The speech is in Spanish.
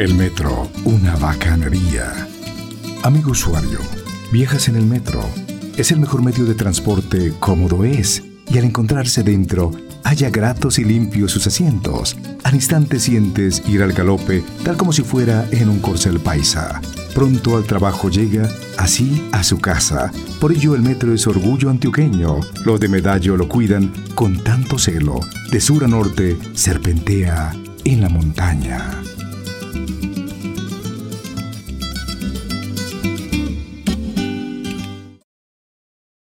El metro, una bacanería. Amigo usuario, viajas en el metro. Es el mejor medio de transporte, cómodo es, y al encontrarse dentro, haya gratos y limpios sus asientos. Al instante sientes ir al galope, tal como si fuera en un corcel paisa. Pronto al trabajo llega, así a su casa. Por ello el metro es orgullo antioqueño. Los de Medallo lo cuidan con tanto celo. De sur a norte serpentea en la montaña.